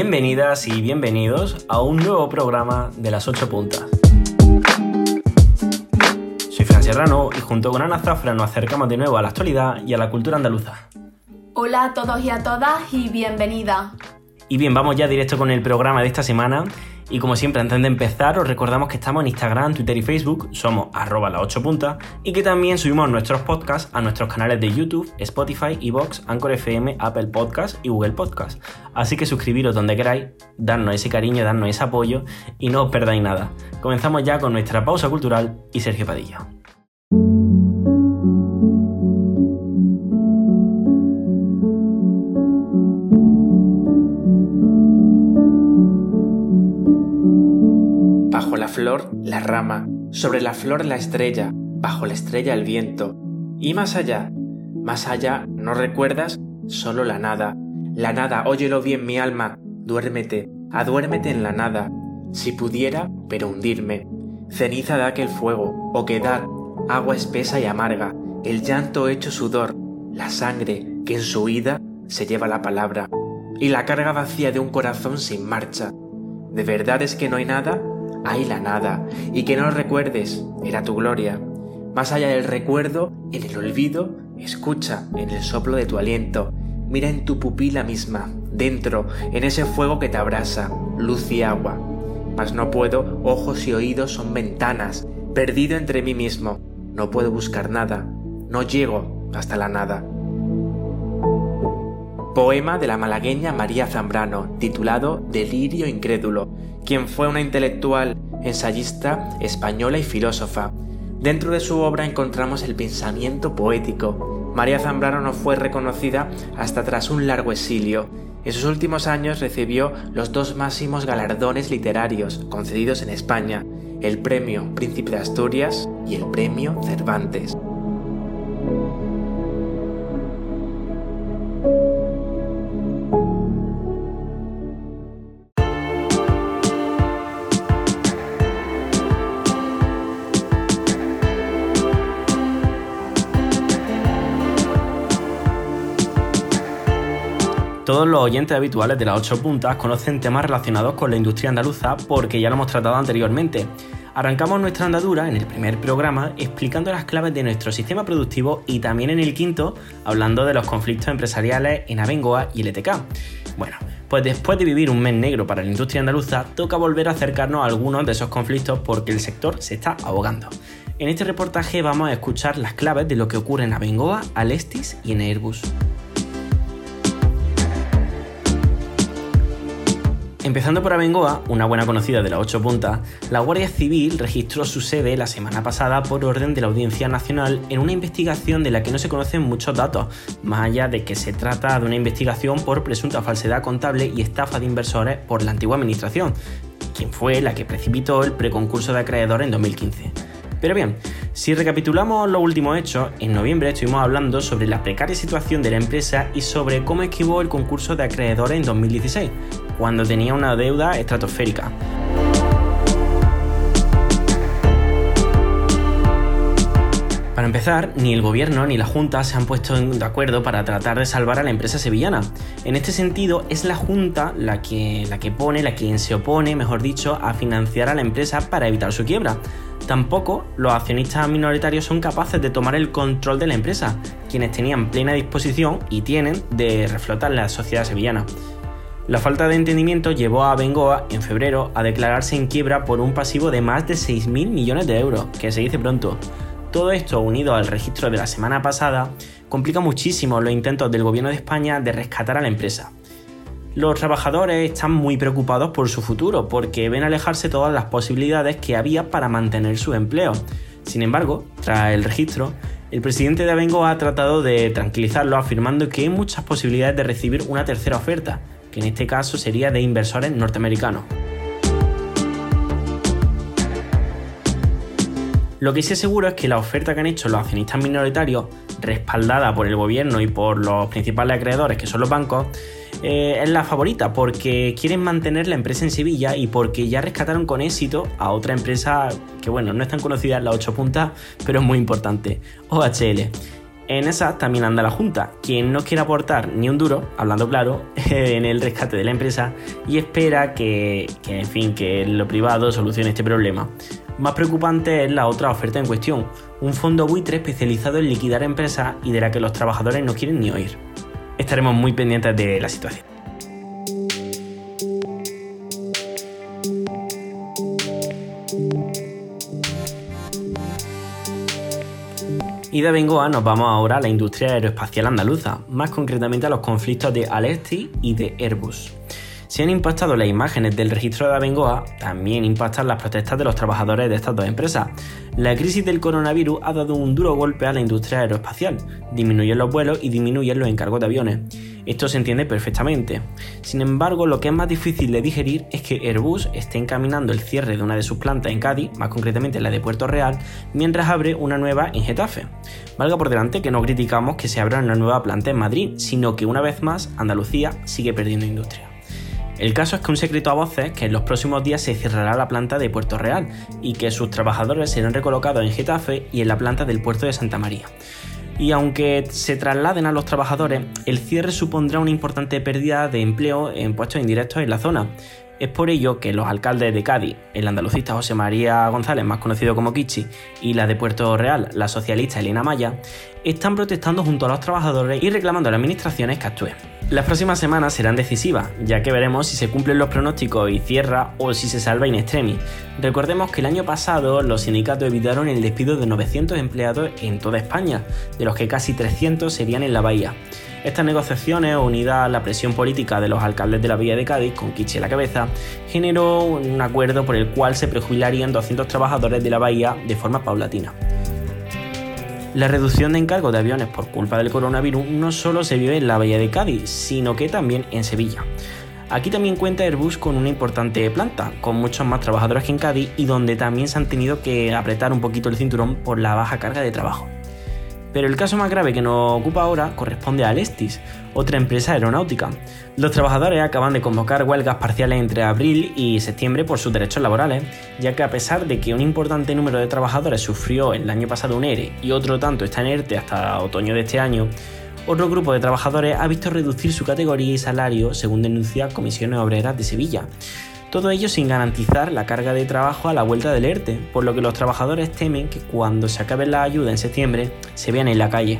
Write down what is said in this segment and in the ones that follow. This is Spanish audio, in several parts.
Bienvenidas y bienvenidos a un nuevo programa de las 8 puntas. Soy Fran Serrano y junto con Ana Zafra nos acercamos de nuevo a la actualidad y a la cultura andaluza. Hola a todos y a todas y bienvenida. Y bien, vamos ya directo con el programa de esta semana. Y como siempre, antes de empezar, os recordamos que estamos en Instagram, Twitter y Facebook, somos arroba la 8 puntas, y que también subimos nuestros podcasts a nuestros canales de YouTube, Spotify, Evox, Anchor FM, Apple Podcasts y Google Podcasts. Así que suscribiros donde queráis, darnos ese cariño, darnos ese apoyo y no os perdáis nada. Comenzamos ya con nuestra pausa cultural y Sergio Padilla. Flor, la rama, sobre la flor la estrella, bajo la estrella el viento. Y más allá, más allá, ¿no recuerdas? Solo la nada. La nada, óyelo bien mi alma, duérmete, aduérmete en la nada. Si pudiera, pero hundirme. Ceniza de aquel fuego, o quedar, agua espesa y amarga, el llanto hecho sudor, la sangre que en su huida se lleva la palabra, y la carga vacía de un corazón sin marcha. ¿De verdad es que no hay nada? Hay la nada, y que no recuerdes, era tu gloria. Más allá del recuerdo, en el olvido, escucha en el soplo de tu aliento, mira en tu pupila misma, dentro, en ese fuego que te abrasa, luz y agua. Mas no puedo, ojos y oídos son ventanas, perdido entre mí mismo, no puedo buscar nada, no llego hasta la nada. Poema de la malagueña María Zambrano, titulado Delirio Incrédulo, quien fue una intelectual, ensayista española y filósofa. Dentro de su obra encontramos el pensamiento poético. María Zambrano no fue reconocida hasta tras un largo exilio. En sus últimos años recibió los dos máximos galardones literarios concedidos en España, el Premio Príncipe de Asturias y el Premio Cervantes. Los oyentes habituales de las 8 puntas conocen temas relacionados con la industria andaluza porque ya lo hemos tratado anteriormente. Arrancamos nuestra andadura en el primer programa explicando las claves de nuestro sistema productivo y también en el quinto hablando de los conflictos empresariales en Abengoa y LTK. Bueno, pues después de vivir un mes negro para la industria andaluza, toca volver a acercarnos a algunos de esos conflictos porque el sector se está ahogando. En este reportaje vamos a escuchar las claves de lo que ocurre en Abengoa, Alestis y en Airbus. Empezando por Abengoa, una buena conocida de las 8 puntas, la Guardia Civil registró su sede la semana pasada por orden de la Audiencia Nacional en una investigación de la que no se conocen muchos datos, más allá de que se trata de una investigación por presunta falsedad contable y estafa de inversores por la antigua administración, quien fue la que precipitó el preconcurso de acreedores en 2015. Pero bien, si recapitulamos los últimos hechos, en noviembre estuvimos hablando sobre la precaria situación de la empresa y sobre cómo esquivó el concurso de acreedores en 2016, cuando tenía una deuda estratosférica. Para empezar, ni el gobierno ni la Junta se han puesto de acuerdo para tratar de salvar a la empresa sevillana. En este sentido, es la Junta la que, la que pone, la quien se opone, mejor dicho, a financiar a la empresa para evitar su quiebra. Tampoco los accionistas minoritarios son capaces de tomar el control de la empresa, quienes tenían plena disposición y tienen de reflotar la sociedad sevillana. La falta de entendimiento llevó a Bengoa en febrero a declararse en quiebra por un pasivo de más de 6.000 millones de euros, que se dice pronto. Todo esto, unido al registro de la semana pasada, complica muchísimo los intentos del gobierno de España de rescatar a la empresa. Los trabajadores están muy preocupados por su futuro porque ven alejarse todas las posibilidades que había para mantener su empleo. Sin embargo, tras el registro, el presidente de Abengo ha tratado de tranquilizarlo afirmando que hay muchas posibilidades de recibir una tercera oferta, que en este caso sería de inversores norteamericanos. Lo que sí es seguro es que la oferta que han hecho los accionistas minoritarios, respaldada por el gobierno y por los principales acreedores, que son los bancos, eh, es la favorita porque quieren mantener la empresa en Sevilla y porque ya rescataron con éxito a otra empresa que, bueno, no es tan conocida en las 8 puntas, pero es muy importante, OHL. En esa también anda la Junta, quien no quiere aportar ni un duro, hablando claro, en el rescate de la empresa y espera que, que, en fin, que lo privado solucione este problema. Más preocupante es la otra oferta en cuestión, un fondo buitre especializado en liquidar empresas y de la que los trabajadores no quieren ni oír. Estaremos muy pendientes de la situación. Y de Bengoa nos vamos ahora a la industria aeroespacial andaluza, más concretamente a los conflictos de Alesti y de Airbus. Si han impactado las imágenes del registro de Abengoa, también impactan las protestas de los trabajadores de estas dos empresas. La crisis del coronavirus ha dado un duro golpe a la industria aeroespacial, disminuyen los vuelos y disminuyen los encargos de aviones. Esto se entiende perfectamente. Sin embargo, lo que es más difícil de digerir es que Airbus esté encaminando el cierre de una de sus plantas en Cádiz, más concretamente la de Puerto Real, mientras abre una nueva en Getafe. Valga por delante que no criticamos que se abra una nueva planta en Madrid, sino que una vez más Andalucía sigue perdiendo industria. El caso es que un secreto a voces que en los próximos días se cerrará la planta de Puerto Real y que sus trabajadores serán recolocados en Getafe y en la planta del puerto de Santa María. Y aunque se trasladen a los trabajadores, el cierre supondrá una importante pérdida de empleo en puestos indirectos en la zona. Es por ello que los alcaldes de Cádiz, el andalucista José María González, más conocido como Kichi, y la de Puerto Real, la socialista Elena Maya, están protestando junto a los trabajadores y reclamando a las administraciones que actúen. Las próximas semanas serán decisivas, ya que veremos si se cumplen los pronósticos y cierra o si se salva in extremis. Recordemos que el año pasado los sindicatos evitaron el despido de 900 empleados en toda España, de los que casi 300 serían en la bahía. Estas negociaciones, unidas a la presión política de los alcaldes de la Villa de Cádiz, con Kichi a la cabeza, generó un acuerdo por el cual se prejubilarían 200 trabajadores de la bahía de forma paulatina. La reducción de encargos de aviones por culpa del coronavirus no solo se vive en la bahía de Cádiz, sino que también en Sevilla. Aquí también cuenta Airbus con una importante planta, con muchos más trabajadores que en Cádiz y donde también se han tenido que apretar un poquito el cinturón por la baja carga de trabajo. Pero el caso más grave que nos ocupa ahora corresponde a Alestis, otra empresa aeronáutica. Los trabajadores acaban de convocar huelgas parciales entre abril y septiembre por sus derechos laborales, ya que a pesar de que un importante número de trabajadores sufrió el año pasado un ERE y otro tanto está en ERTE hasta otoño de este año, otro grupo de trabajadores ha visto reducir su categoría y salario según denuncia Comisiones Obreras de Sevilla. Todo ello sin garantizar la carga de trabajo a la vuelta del ERTE, por lo que los trabajadores temen que cuando se acabe la ayuda en septiembre se vean en la calle.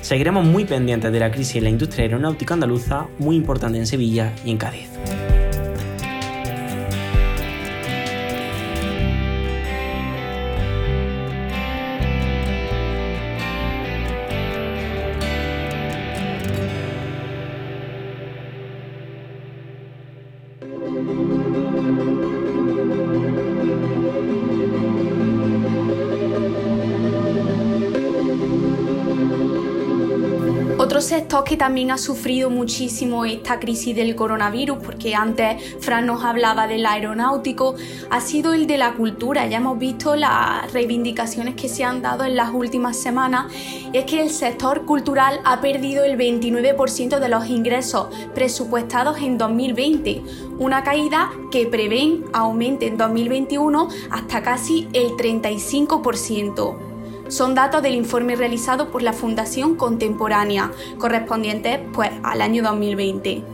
Seguiremos muy pendientes de la crisis en la industria aeronáutica andaluza, muy importante en Sevilla y en Cádiz. Sector que también ha sufrido muchísimo esta crisis del coronavirus, porque antes Fran nos hablaba del aeronáutico, ha sido el de la cultura. Ya hemos visto las reivindicaciones que se han dado en las últimas semanas. Y es que el sector cultural ha perdido el 29% de los ingresos presupuestados en 2020, una caída que prevén aumente en 2021 hasta casi el 35%. Son datos del informe realizado por la Fundación Contemporánea, correspondiente pues, al año 2020.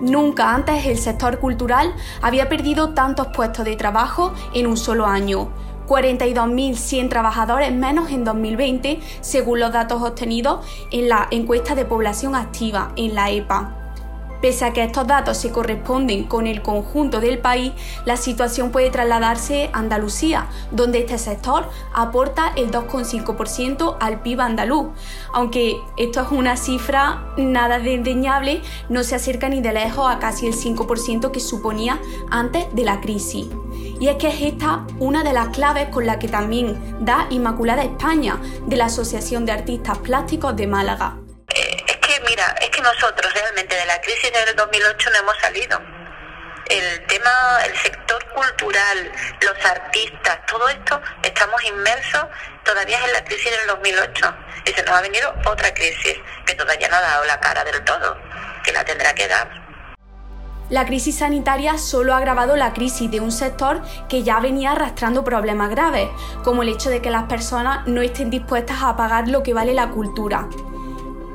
Nunca antes el sector cultural había perdido tantos puestos de trabajo en un solo año. 42.100 trabajadores menos en 2020, según los datos obtenidos en la encuesta de población activa en la EPA. Pese a que estos datos se corresponden con el conjunto del país, la situación puede trasladarse a Andalucía, donde este sector aporta el 2,5% al PIB andaluz. Aunque esto es una cifra nada desdeñable, no se acerca ni de lejos a casi el 5% que suponía antes de la crisis. Y es que es esta una de las claves con la que también da Inmaculada España, de la Asociación de Artistas Plásticos de Málaga mira, es que nosotros realmente de la crisis del 2008 no hemos salido. El tema, el sector cultural, los artistas, todo esto, estamos inmersos todavía en la crisis del 2008. Y se nos ha venido otra crisis que todavía no ha dado la cara del todo, que la tendrá que dar. La crisis sanitaria solo ha agravado la crisis de un sector que ya venía arrastrando problemas graves, como el hecho de que las personas no estén dispuestas a pagar lo que vale la cultura.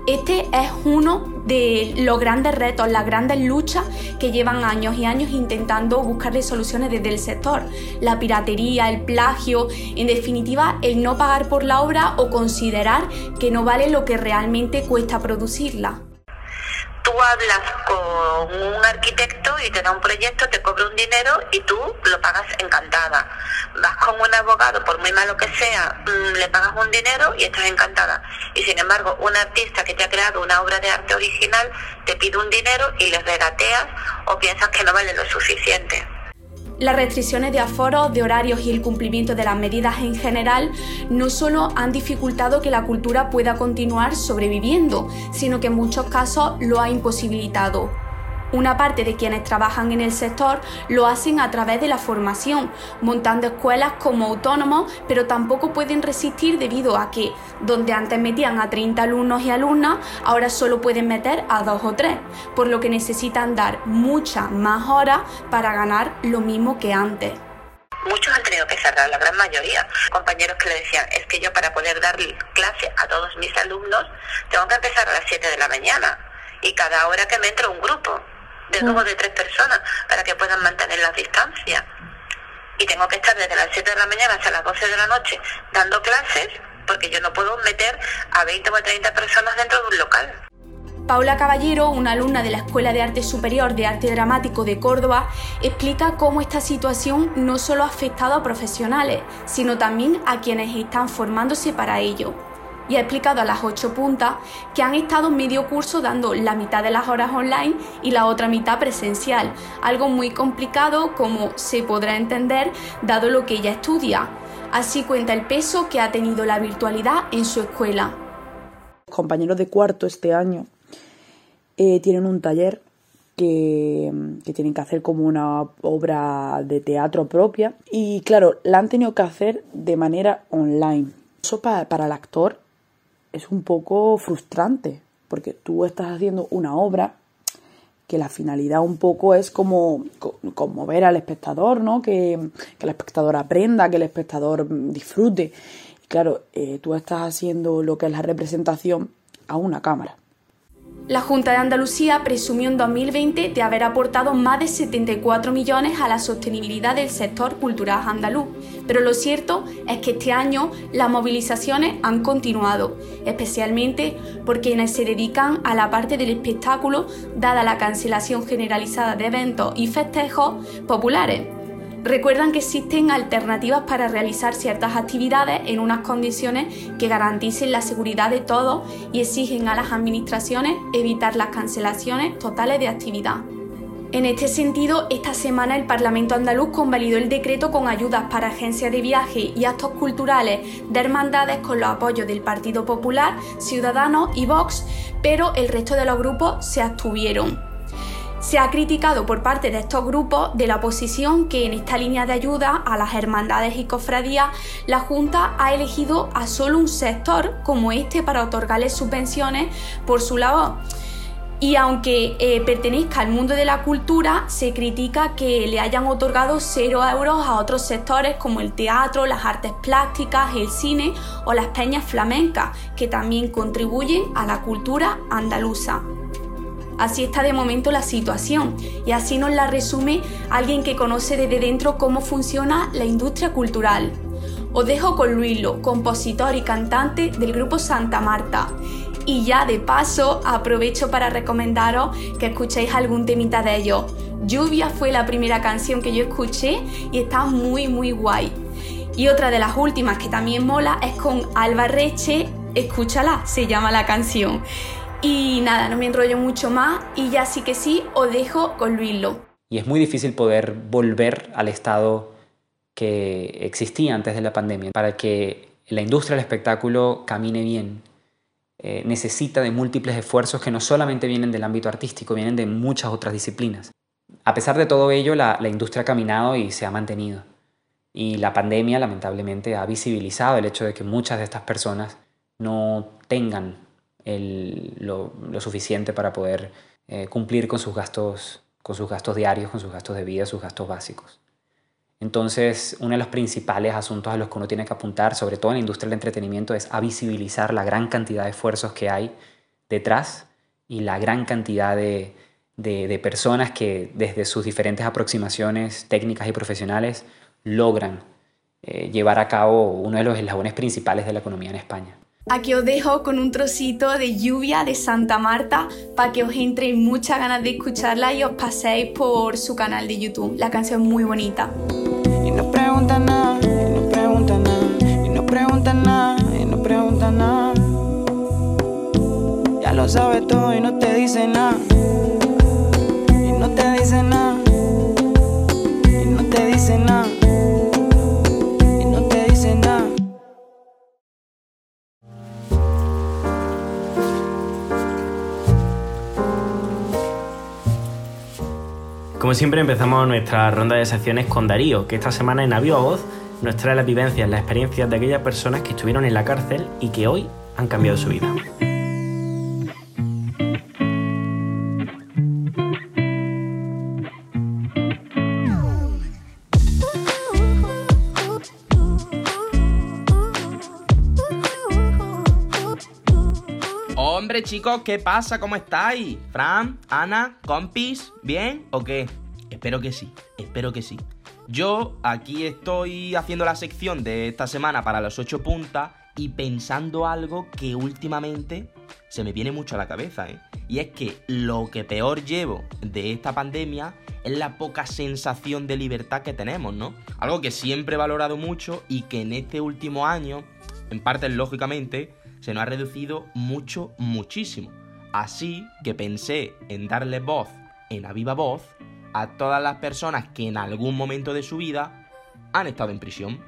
Este es uno de los grandes retos, las grandes luchas que llevan años y años intentando buscarle soluciones desde el sector. La piratería, el plagio, en definitiva, el no pagar por la obra o considerar que no vale lo que realmente cuesta producirla tú hablas con un arquitecto y te da un proyecto, te cobra un dinero y tú lo pagas encantada. Vas con un abogado, por muy malo que sea, mm, le pagas un dinero y estás encantada. Y sin embargo, un artista que te ha creado una obra de arte original te pide un dinero y le regateas o piensas que no vale lo suficiente. Las restricciones de aforo, de horarios y el cumplimiento de las medidas en general no solo han dificultado que la cultura pueda continuar sobreviviendo, sino que en muchos casos lo ha imposibilitado. Una parte de quienes trabajan en el sector lo hacen a través de la formación, montando escuelas como autónomos, pero tampoco pueden resistir debido a que donde antes metían a 30 alumnos y alumnas, ahora solo pueden meter a dos o tres, por lo que necesitan dar muchas más horas para ganar lo mismo que antes. Muchos han tenido que cerrar, la gran mayoría. Compañeros que le decían, es que yo para poder dar clase a todos mis alumnos tengo que empezar a las 7 de la mañana y cada hora que me entra un grupo de dos o de tres personas para que puedan mantener las distancias. Y tengo que estar desde las 7 de la mañana hasta las 12 de la noche dando clases porque yo no puedo meter a 20 o 30 personas dentro de un local. Paula Caballero, una alumna de la Escuela de Arte Superior de Arte Dramático de Córdoba, explica cómo esta situación no solo ha afectado a profesionales, sino también a quienes están formándose para ello y ha explicado a las ocho puntas que han estado medio curso dando la mitad de las horas online y la otra mitad presencial, algo muy complicado como se podrá entender dado lo que ella estudia. Así cuenta el peso que ha tenido la virtualidad en su escuela. Compañeros de cuarto este año eh, tienen un taller que, tienen que hacer como una obra de teatro propia y claro, la han tenido que hacer de manera online. Eso para el actor es un poco frustrante, porque tú estás haciendo una obra que la finalidad un poco es como conmover al espectador, ¿no? Que, el espectador aprenda, que el espectador disfrute. Y claro, eh, tú estás haciendo lo que es la representación a una cámara. La Junta de Andalucía presumió en 2020 de haber aportado más de 74 millones a la sostenibilidad del sector cultural andaluz, pero lo cierto es que este año las movilizaciones han continuado, especialmente por quienes se dedican a la parte del espectáculo dada la cancelación generalizada de eventos y festejos populares Recuerdan que existen alternativas para realizar ciertas actividades en unas condiciones que garanticen la seguridad de todos y exigen a las administraciones evitar las cancelaciones totales de actividad. En este sentido, esta semana el Parlamento andaluz convalidó el decreto con ayudas para agencias de viaje y actos culturales de hermandades con los apoyos del Partido Popular, Ciudadanos y Vox, pero el resto de los grupos se abstuvieron. Se ha criticado por parte de estos grupos de la oposición que en esta línea de ayuda a las hermandades y cofradías la Junta ha elegido a solo un sector como este para otorgarles subvenciones por su labor. Y aunque eh, pertenezca al mundo de la cultura, se critica que le hayan otorgado cero euros a otros sectores como el teatro, las artes plásticas, el cine o las peñas flamencas, que también contribuyen a la cultura andaluza. Así está de momento la situación y así nos la resume alguien que conoce desde dentro cómo funciona la industria cultural. Os dejo con Luilo, compositor y cantante del grupo Santa Marta. Y ya de paso aprovecho para recomendaros que escuchéis algún temita de ellos. Lluvia fue la primera canción que yo escuché y está muy muy guay. Y otra de las últimas que también mola es con Alba Reche, escúchala, se llama la canción. Y nada, no me enrollo mucho más y ya sí que sí os dejo con Luislo. Y es muy difícil poder volver al estado que existía antes de la pandemia. Para que la industria del espectáculo camine bien, eh, necesita de múltiples esfuerzos que no solamente vienen del ámbito artístico, vienen de muchas otras disciplinas. A pesar de todo ello, la industria ha caminado y se ha mantenido. Y la pandemia, lamentablemente, ha visibilizado el hecho de que muchas de estas personas no tengan lo, suficiente para poder eh, cumplir con sus gastos con sus gastos diarios, con sus gastos de vida, sus gastos básicos. Entonces, uno de los principales asuntos a los que uno tiene que apuntar, sobre todo en la industria del entretenimiento, es a visibilizar la gran cantidad de esfuerzos que hay detrás y la gran cantidad de, personas que desde sus diferentes aproximaciones técnicas y profesionales logran eh, llevar a cabo uno de los eslabones principales de la economía en España. Aquí os dejo con un trocito de lluvia de Santa Marta para que os entre muchas ganas de escucharla y os paséis por su canal de YouTube. La canción es muy bonita. Y no preguntan nada, y no preguntan nada, y no preguntan nada, y no preguntan nada. Ya lo sabes todo y no te dice nada. Y no te dice nada. Y no te dice nada. Como siempre empezamos nuestra ronda de secciones con Darío, que esta semana en Aviva Voz nos trae las vivencias, las experiencias de aquellas personas que estuvieron en la cárcel y que hoy han cambiado su vida. Chicos, ¿qué pasa? ¿Cómo estáis? Fran, Ana, compis, ¿bien o qué? Espero que sí, espero que sí. Yo aquí estoy haciendo la sección de esta semana para los 8 puntas y pensando algo que últimamente se me viene mucho a la cabeza, ¿eh? Y es que lo que peor llevo de esta pandemia es la poca sensación de libertad que tenemos, ¿no? Algo que siempre he valorado mucho y que en este último año, en parte lógicamente, se nos ha reducido mucho, muchísimo. Así que pensé en darle voz en a viva voz a todas las personas que en algún momento de su vida han estado en prisión.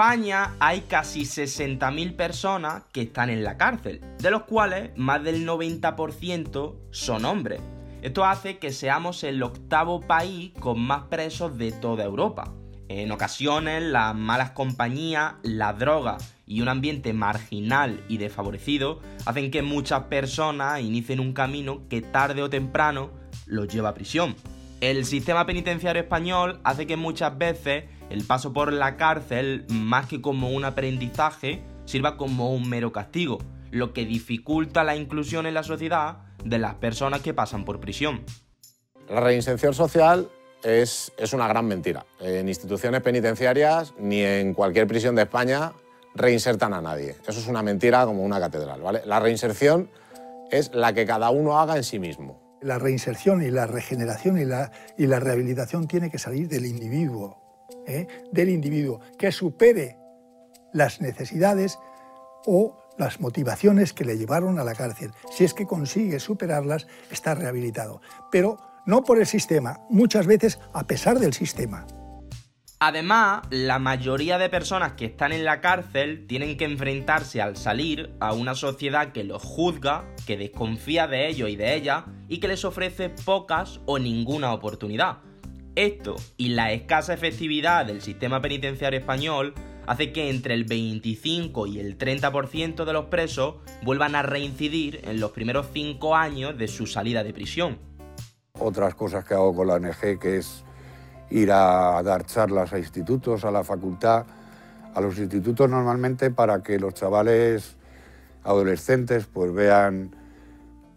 España hay casi 60.000 personas que están en la cárcel, de los cuales más del 90% son hombres. Esto hace que seamos el octavo país con más presos de toda Europa. En ocasiones, las malas compañías, la droga y un ambiente marginal y desfavorecido hacen que muchas personas inicien un camino que tarde o temprano los lleva a prisión. El sistema penitenciario español hace que muchas veces el paso por la cárcel, más que como un aprendizaje, sirva como un mero castigo, lo que dificulta la inclusión en la sociedad de las personas que pasan por prisión. La reinserción social es, es una gran mentira. En instituciones penitenciarias ni en cualquier prisión de España reinsertan a nadie. Eso es una mentira como una catedral. ¿vale? La reinserción es la que cada uno haga en sí mismo. La reinserción y la regeneración y la, y la rehabilitación tiene que salir del individuo. ¿Eh? del individuo, que supere las necesidades o las motivaciones que le llevaron a la cárcel. Si es que consigue superarlas, está rehabilitado. Pero no por el sistema, muchas veces a pesar del sistema. Además, la mayoría de personas que están en la cárcel tienen que enfrentarse al salir a una sociedad que los juzga, que desconfía de ellos y de ellas y que les ofrece pocas o ninguna oportunidad. Esto y la escasa efectividad del sistema penitenciario español hace que entre el 25 y el 30% de los presos vuelvan a reincidir en los primeros 5 años de su salida de prisión. Otras cosas que hago con la ONG que es ir a dar charlas a institutos, a la facultad, a los institutos normalmente para que los chavales adolescentes pues vean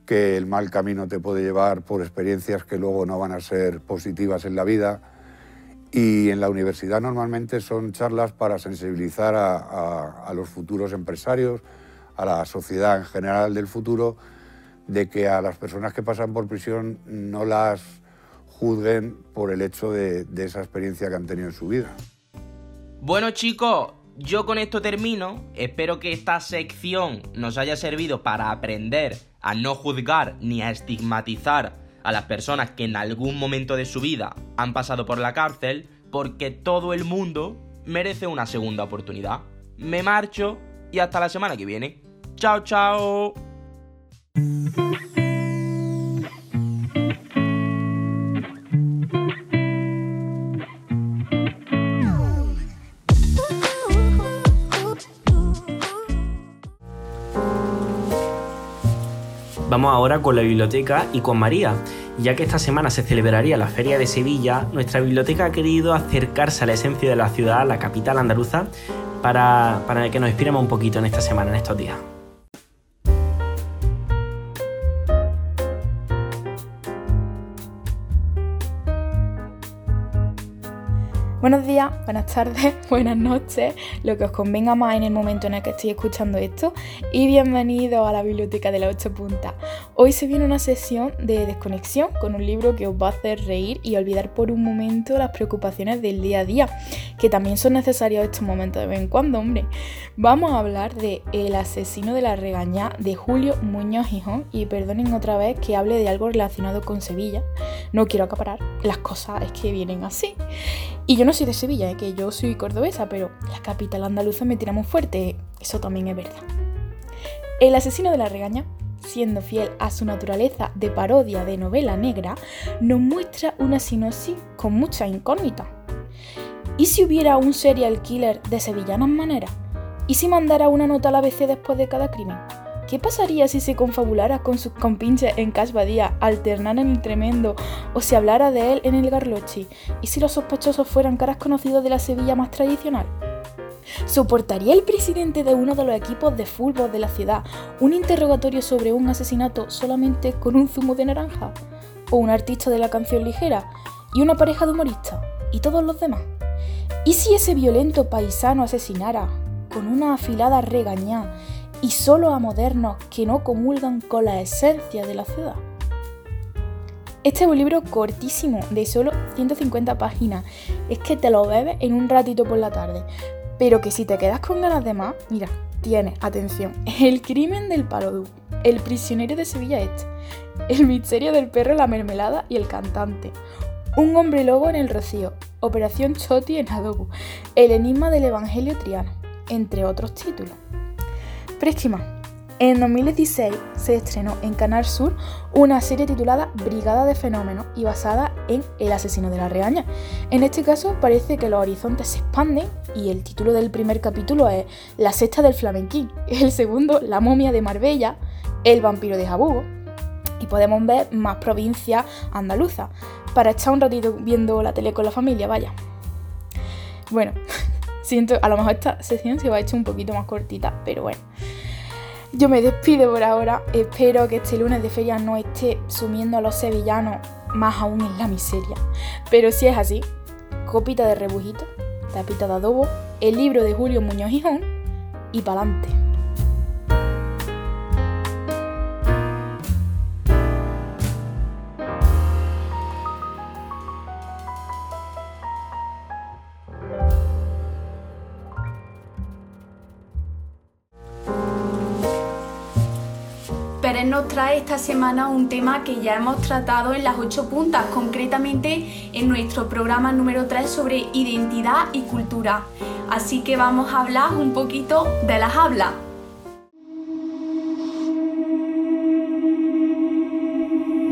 que el mal camino te puede llevar por experiencias que luego no van a ser positivas en la vida. Y en la universidad normalmente son charlas para sensibilizar a, los futuros empresarios, a la sociedad en general del futuro, de que a las personas que pasan por prisión no las juzguen por el hecho de, de esa experiencia que han tenido en su vida. Bueno chicos, yo con esto termino. Espero que esta sección nos haya servido para aprender a no juzgar ni a estigmatizar a las personas que en algún momento de su vida han pasado por la cárcel, porque todo el mundo merece una segunda oportunidad. Me marcho y hasta la semana que viene. Chao, chao. Vamos ahora con la biblioteca y con María. Ya que esta semana se celebraría la Feria de Sevilla, nuestra biblioteca ha querido acercarse a la esencia de la ciudad, la capital andaluza, para, para que nos inspiremos un poquito en esta semana, en estos días. Buenos días, buenas tardes, buenas noches, lo que os convenga más en el momento en el que estoy escuchando esto y bienvenidos a la Biblioteca de la 8 Puntas. Hoy se viene una sesión de desconexión con un libro que os va a hacer reír y olvidar por un momento las preocupaciones del día a día, que también son necesarios estos momentos de vez en cuando, hombre. Vamos a hablar de El asesino de la regañá de Julio Muñoz Gijón y perdonen otra vez que hable de algo relacionado con Sevilla. No quiero acaparar, las cosas es que vienen así. Y yo no soy de Sevilla, ¿eh? que yo soy cordobesa, pero la capital andaluza me tira muy fuerte, eso también es verdad. El asesino de la regaña, siendo fiel a su naturaleza de parodia de novela negra, nos muestra una sinopsis con mucha incógnita. ¿Y si hubiera un serial killer de sevillanas maneras? ¿Y si mandara una nota a la ABC después de cada crimen? ¿Qué pasaría si se confabulara con sus compinches en Cash Badía, alternar en el tremendo, o si hablara de él en el Garlochi? ¿Y si los sospechosos fueran caras conocidos de la Sevilla más tradicional? ¿Soportaría el presidente de uno de los equipos de fútbol de la ciudad un interrogatorio sobre un asesinato solamente con un zumo de naranja? ¿O un artista de la canción ligera? ¿Y una pareja de humoristas? ¿Y todos los demás? ¿Y si ese violento paisano asesinara, con una afilada regañá, y solo a modernos que no comulgan con la esencia de la ciudad. Este es un libro cortísimo, de solo 150 páginas. Es que te lo bebes en un ratito por la tarde. Pero que si te quedas con ganas de más, mira, tiene, atención, El crimen del Palodú, El prisionero de Sevilla Este, El misterio del perro, la mermelada y el cantante, Un hombre lobo en el rocío, Operación Choti en Adobo, El enigma del Evangelio Triano, entre otros títulos. Préstima. En 2016 se estrenó en Canal Sur una serie titulada Brigada de Fenómenos y basada en El asesino de la reaña. En este caso parece que los horizontes se expanden y el título del primer capítulo es La sexta del flamenquín, el segundo La momia de Marbella, El vampiro de Jabugo y podemos ver más provincias andaluzas para echar un ratito viendo la tele con la familia, vaya. Bueno, siento, a lo mejor esta sesión se va a echar un poquito más cortita, pero bueno. Yo me despido por ahora, espero que este lunes de feria no esté sumiendo a los sevillanos más aún en la miseria. Pero si es así, copita de rebujito, tapita de adobo, el libro de Julio Muñoz Gijón y pa'lante. Nos trae esta semana un tema que ya hemos tratado en las ocho puntas, concretamente en nuestro programa número 3 sobre identidad y cultura. Así que vamos a hablar un poquito de las hablas.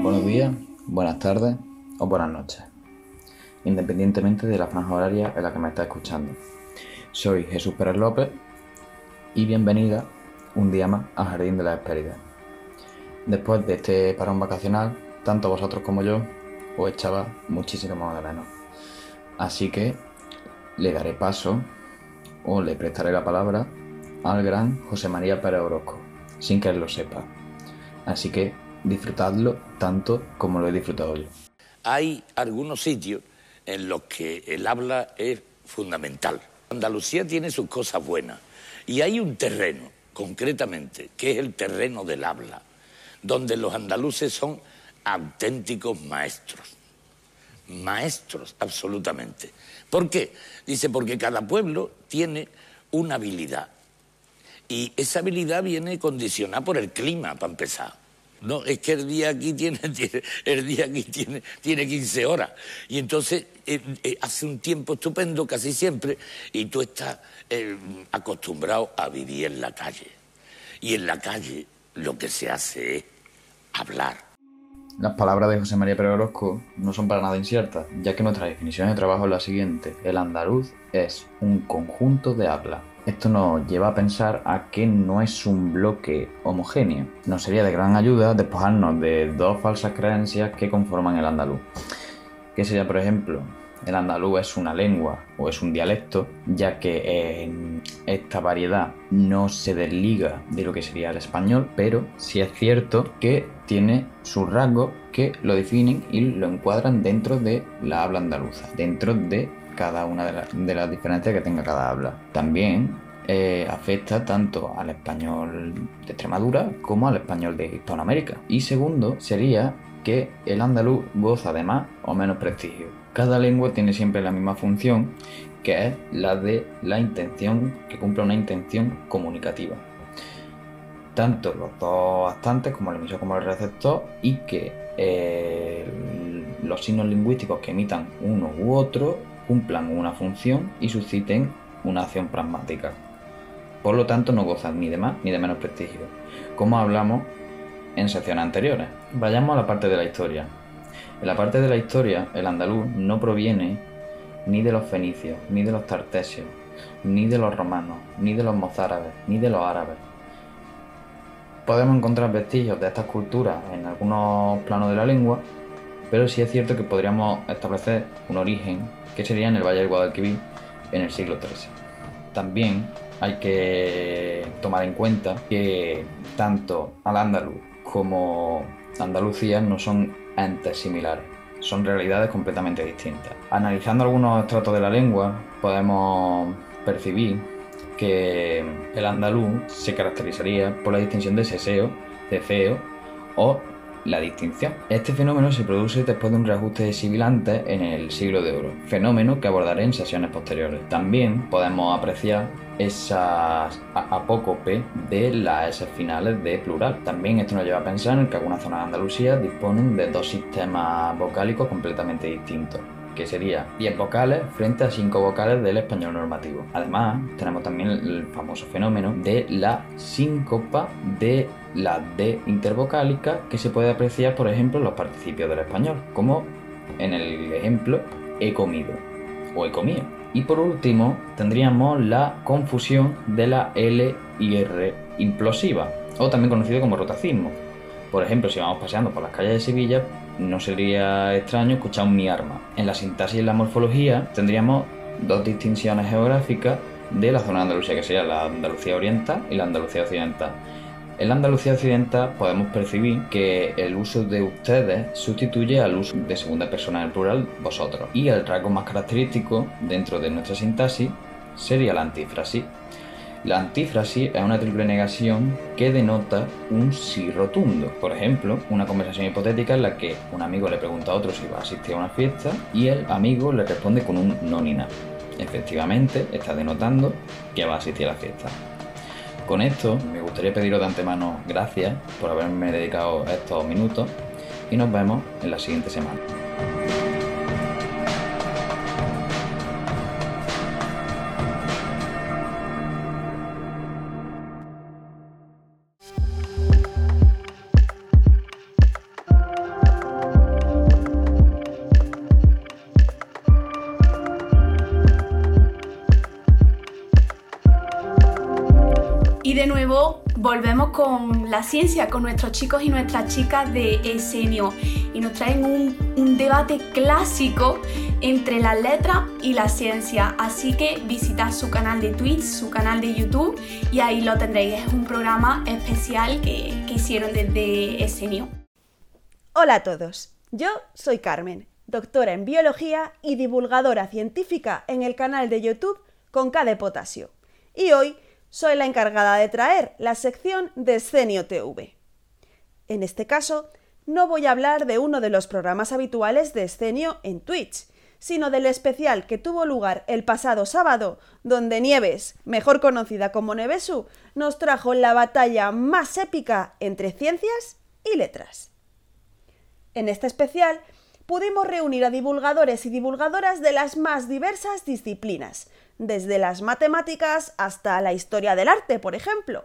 Buenos días, buenas tardes o buenas noches, independientemente de la franja horaria en la que me está escuchando. Soy Jesús Pérez López y bienvenida un día más al Jardín de la Hespérides Después de este parón vacacional, tanto vosotros como yo os echaba muchísimo de menos. Así que le daré paso o le prestaré la palabra al gran José María Pérez Orozco, sin que él lo sepa. Así que disfrutadlo tanto como lo he disfrutado yo. Hay algunos sitios en los que el habla es fundamental. Andalucía tiene sus cosas buenas y hay un terreno, concretamente, que es el terreno del habla donde los andaluces son auténticos maestros. Maestros, absolutamente. ¿Por qué? Dice, porque cada pueblo tiene una habilidad. Y esa habilidad viene condicionada por el clima, para empezar. No, es que el día aquí tiene, el día aquí tiene, tiene 15 horas. Y entonces eh, eh, hace un tiempo estupendo casi siempre y tú estás eh, acostumbrado a vivir en la calle. Y en la calle lo que se hace es hablar. Las palabras de José María Pérez no son para nada inciertas, ya que nuestra definición de trabajo es la siguiente. El andaluz es un conjunto de habla, Esto nos lleva a pensar a que no es un bloque homogéneo. Nos sería de gran ayuda despojarnos de dos falsas creencias que conforman el andaluz. Que sería, por ejemplo, el andaluz es una lengua o es un dialecto, ya que en esta variedad no se desliga de lo que sería el español, pero sí es cierto que tiene sus rasgos que lo definen y lo encuadran dentro de la habla andaluza, dentro de cada una de, las diferencias que tenga cada habla. También eh, afecta tanto al español de Extremadura como al español de Hispanoamérica. Y segundo sería que el andaluz goza de más o menos prestigio. Cada lengua tiene siempre la misma función, que es la de la intención, que cumple una intención comunicativa. Tanto los dos actantes, como el emisor como el receptor, y que eh, los signos lingüísticos que emitan uno u otro cumplan una función y susciten una acción pragmática. Por lo tanto, no gozan ni de más ni de menos prestigio, como hablamos en secciones anteriores. Vayamos a la parte de la historia. En la parte de la historia, el andaluz no proviene ni de los fenicios, ni de los tartesios, ni de los romanos, ni de los mozárabes, ni de los árabes. Podemos encontrar vestigios de estas culturas en algunos planos de la lengua, pero sí es cierto que podríamos establecer un origen que sería en el Valle del Guadalquivir en el siglo XIII. También hay que tomar en cuenta que tanto al andaluz como Andalucía no son entes similares, son realidades completamente distintas. Analizando algunos estratos de la lengua, podemos percibir que el andaluz se caracterizaría por la distinción de seseo, cefeo o la distinción. Este fenómeno se produce después de un reajuste de sibilantes en el siglo de oro, fenómeno que abordaré en sesiones posteriores. También podemos apreciar esas apócope de las S finales de plural. También esto nos lleva a pensar en que algunas zonas de Andalucía disponen de dos sistemas vocálicos completamente distintos que sería 10 vocales frente a 5 vocales del español normativo. Además, tenemos también el famoso fenómeno de la síncopa de la D intervocálica que se puede apreciar, por ejemplo, en los participios del español, como en el ejemplo he comido o he comido. Y por último, tendríamos la confusión de la L y R implosiva, o también conocido como rotacismo. Por ejemplo, si vamos paseando por las calles de Sevilla, no sería extraño escuchar un mi arma. En la sintaxis y la morfología tendríamos dos distinciones geográficas de la zona de Andalucía, que sería la Andalucía Oriental y la Andalucía Occidental. En la Andalucía Occidental podemos percibir que el uso de ustedes sustituye al uso de segunda persona en el plural vosotros. Y el rasgo más característico dentro de nuestra sintaxis sería la antífrasis. La antífrasis es una triple negación que denota un sí rotundo. Por ejemplo, una conversación hipotética en la que un amigo le pregunta a otro si va a asistir a una fiesta y el amigo le responde con un no ni nada. Efectivamente, está denotando que va a asistir a la fiesta. Con esto, me gustaría pediros de antemano gracias por haberme dedicado estos minutos y nos vemos en la siguiente semana. Volvemos con la ciencia, con nuestros chicos y nuestras chicas de Esenio y nos traen un, debate clásico entre la letra y la ciencia. Así que visitad su canal de Twitch, su canal de YouTube y ahí lo tendréis. Es un programa especial que, que hicieron desde Esenio. Hola a todos, yo soy Carmen, doctora en biología y divulgadora científica en el canal de YouTube con K de Potasio. Y hoy soy la encargada de traer la sección de Escenio TV. En este caso, no voy a hablar de uno de los programas habituales de Escenio en Twitch, sino del especial que tuvo lugar el pasado sábado, donde Nieves, mejor conocida como Nevesu, nos trajo la batalla más épica entre ciencias y letras. En este especial pudimos reunir a divulgadores y divulgadoras de las más diversas disciplinas, desde las matemáticas hasta la historia del arte, por ejemplo.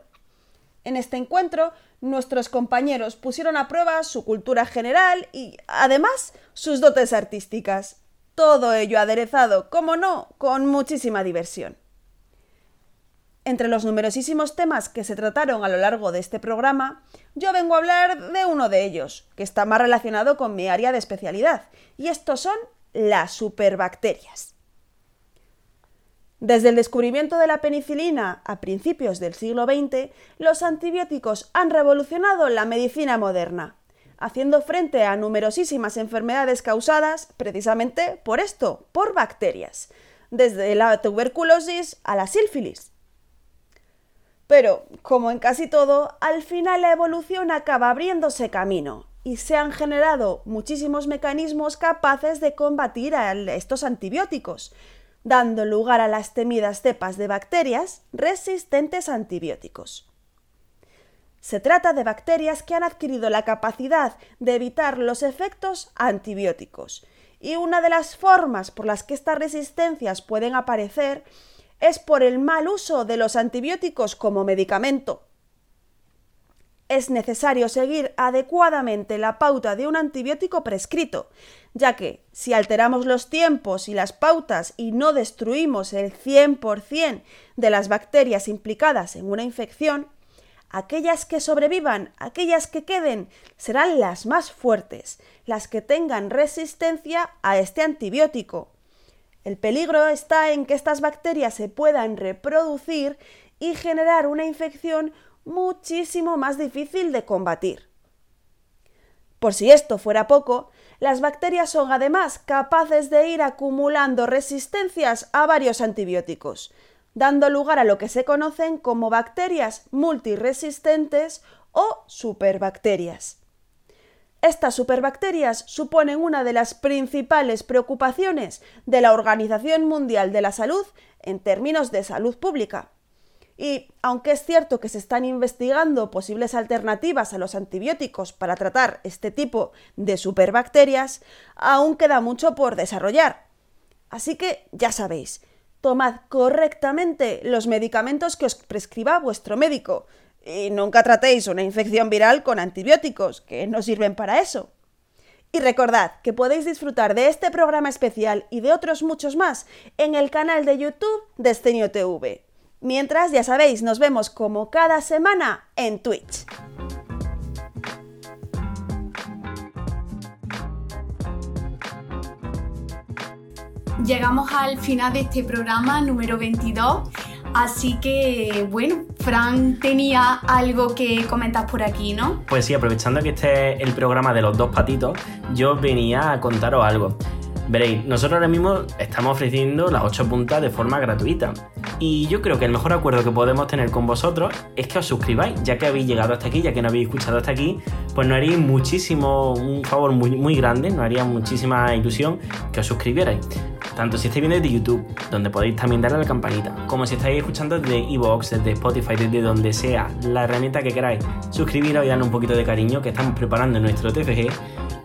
En este encuentro, nuestros compañeros pusieron a prueba su cultura general y, además, sus dotes artísticas. Todo ello aderezado, como no, con muchísima diversión. Entre los numerosísimos temas que se trataron a lo largo de este programa, yo vengo a hablar de uno de ellos, que está más relacionado con mi área de especialidad, y estos son las superbacterias. Desde el descubrimiento de la penicilina a principios del siglo XX, los antibióticos han revolucionado la medicina moderna, haciendo frente a numerosísimas enfermedades causadas precisamente por esto, por bacterias, desde la tuberculosis a la sífilis. Pero, como en casi todo, al final la evolución acaba abriéndose camino y se han generado muchísimos mecanismos capaces de combatir a estos antibióticos, dando lugar a las temidas cepas de bacterias resistentes a antibióticos. Se trata de bacterias que han adquirido la capacidad de evitar los efectos antibióticos, y una de las formas por las que estas resistencias pueden aparecer es por el mal uso de los antibióticos como medicamento. Es necesario seguir adecuadamente la pauta de un antibiótico prescrito, ya que si alteramos los tiempos y las pautas y no destruimos el 100% de las bacterias implicadas en una infección, aquellas que sobrevivan, aquellas que queden, serán las más fuertes, las que tengan resistencia a este antibiótico. El peligro está en que estas bacterias se puedan reproducir y generar una infección muchísimo más difícil de combatir. Por si esto fuera poco, las bacterias son además capaces de ir acumulando resistencias a varios antibióticos, dando lugar a lo que se conocen como bacterias multiresistentes o superbacterias. Estas superbacterias suponen una de las principales preocupaciones de la Organización Mundial de la Salud en términos de salud pública. Y aunque es cierto que se están investigando posibles alternativas a los antibióticos para tratar este tipo de superbacterias, aún queda mucho por desarrollar. Así que ya sabéis, tomad correctamente los medicamentos que os prescriba vuestro médico, y nunca tratéis una infección viral con antibióticos, que no sirven para eso. Y recordad que podéis disfrutar de este programa especial y de otros muchos más en el canal de YouTube de Estenio TV. Mientras, ya sabéis, nos vemos como cada semana en Twitch. Llegamos al final de este programa número 22 Así que, bueno, Fran tenía algo que comentar por aquí, ¿no? Pues sí, aprovechando que este es el programa de los dos patitos, yo venía a contaros algo. Veréis, nosotros ahora mismo estamos ofreciendo las 8 puntas de forma gratuita. Y yo creo que el mejor acuerdo que podemos tener con vosotros es que os suscribáis, ya que habéis llegado hasta aquí, ya que no habéis escuchado hasta aquí, pues nos haría muchísimo, un favor muy, muy grande, nos haría muchísima ilusión que os suscribierais. Tanto si estáis viendo desde YouTube, donde podéis también darle a la campanita, como si estáis escuchando desde Evox, desde Spotify, desde donde sea, la herramienta que queráis, suscribiros y darle un poquito de cariño que estamos preparando nuestro TFG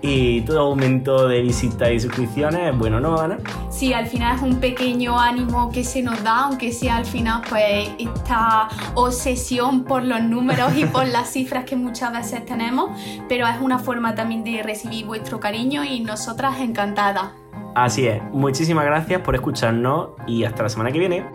y todo aumento de visitas y suscripciones, bueno, ¿no, Ana? Sí, al final es un pequeño ánimo que se nos da, aunque sea al final pues esta obsesión por los números y por las cifras que muchas veces tenemos, pero es una forma también de recibir vuestro cariño y nosotras encantadas. Así es, muchísimas gracias por escucharnos y hasta la semana que viene.